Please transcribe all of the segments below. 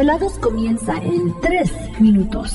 Desvelados comienza en 3 minutos.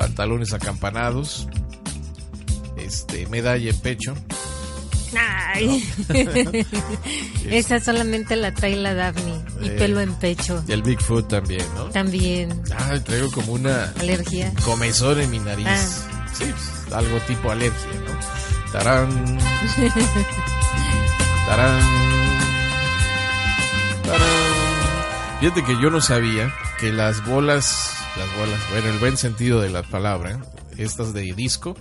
pantalones acampanados, este, medalla en pecho. Ay, esa solamente la trae la Daphne y Eh, pelo en pecho. Y el Bigfoot también, ¿no? También. Ah, traigo como una Alergia. comezón en mi nariz. Ah. Sí, pues, algo tipo alergia, ¿no? Tarán. Tarán. Tarán. Fíjate que yo no sabía que las bolas, las bolas, bueno, el buen sentido de la palabra, estas de disco,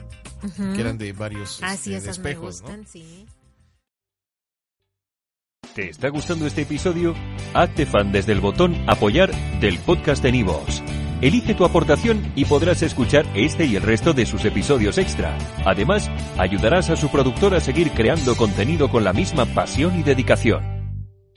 que eran de varios Ah, este, sí, de esas me espejos, ¿no? gustan, sí. ¿Te está gustando este episodio? Hazte fan desde el botón Apoyar del podcast de Nivos. Elige tu aportación y podrás escuchar este y el resto de sus episodios extra. Además, ayudarás a su productor a seguir creando contenido con la misma pasión y dedicación.